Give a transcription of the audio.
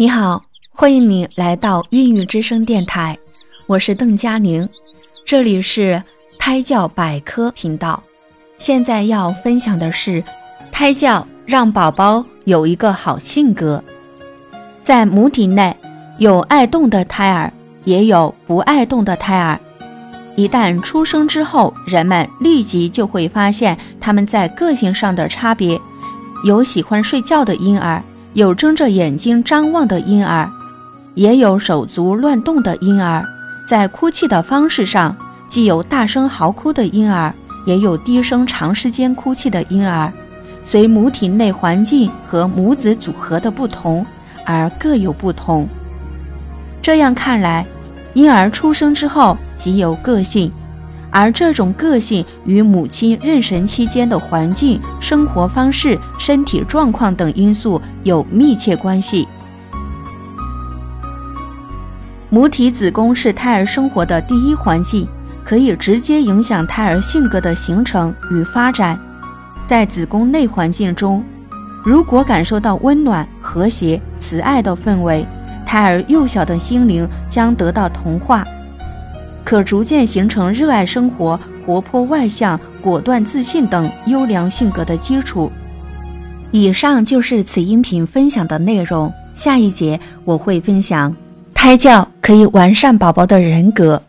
你好，欢迎你来到孕育之声电台，我是邓佳宁，这里是胎教百科频道。现在要分享的是，胎教让宝宝有一个好性格。在母体内有爱动的胎儿，也有不爱动的胎儿。一旦出生之后，人们立即就会发现他们在个性上的差别，有喜欢睡觉的婴儿。有睁着眼睛张望的婴儿，也有手足乱动的婴儿。在哭泣的方式上，既有大声嚎哭的婴儿，也有低声长时间哭泣的婴儿。随母体内环境和母子组合的不同而各有不同。这样看来，婴儿出生之后即有个性。而这种个性与母亲妊娠期间的环境、生活方式、身体状况等因素有密切关系。母体子宫是胎儿生活的第一环境，可以直接影响胎儿性格的形成与发展。在子宫内环境中，如果感受到温暖、和谐、慈爱的氛围，胎儿幼小的心灵将得到同化。可逐渐形成热爱生活、活泼外向、果断自信等优良性格的基础。以上就是此音频分享的内容。下一节我会分享胎教可以完善宝宝的人格。